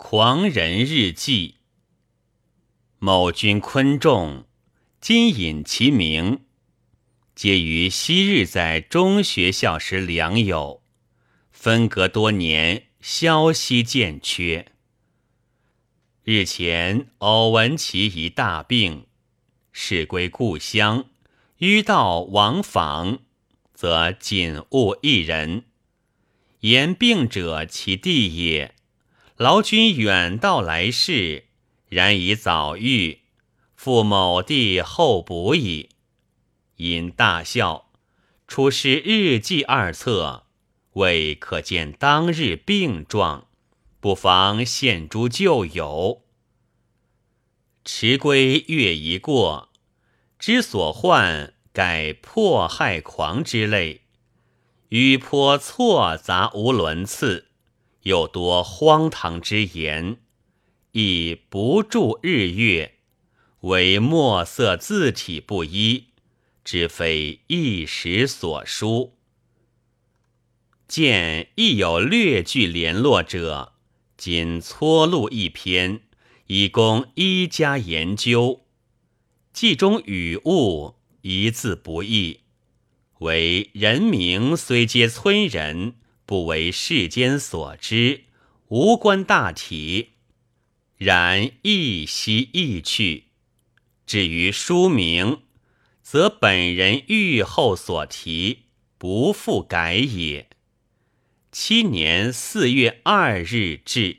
狂人日记。某君昆仲，今引其名，皆于昔日在中学校时良友，分隔多年，消息渐缺。日前偶闻其一大病，事归故乡，迂道往访，则仅误一人。言病者其弟也。劳君远道来视，然以早愈，复某地候补矣。因大笑，出师日记二册，未可见当日病状，不妨献诸旧友。迟归月一过，之所患，改迫害狂之类，语颇错杂无伦次。又多荒唐之言，亦不住日月，为墨色字体不一，知非一时所书。见亦有略具联络者，仅撮录一篇，以供一家研究。记中语物一字不易，为人名虽皆村人。不为世间所知，无关大体。然亦惜亦去。至于书名，则本人欲后所题，不复改也。七年四月二日至。